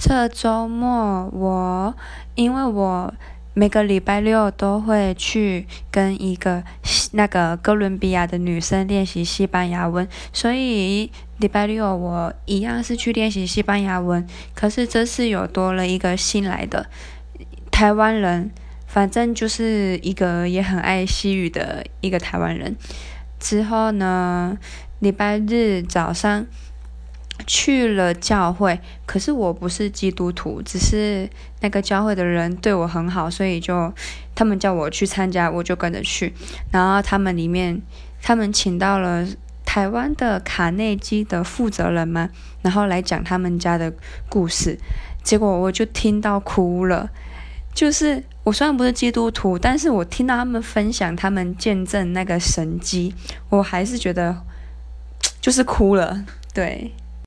这周末我因为我每个礼拜六都会去跟一个那个哥伦比亚的女生练习西班牙文，所以礼拜六我一样是去练习西班牙文。可是这次有多了一个新来的台湾人，反正就是一个也很爱西语的一个台湾人。之后呢，礼拜日早上。去了教会，可是我不是基督徒，只是那个教会的人对我很好，所以就他们叫我去参加，我就跟着去。然后他们里面，他们请到了台湾的卡内基的负责人嘛，然后来讲他们家的故事。结果我就听到哭了，就是我虽然不是基督徒，但是我听到他们分享他们见证那个神迹，我还是觉得就是哭了，对。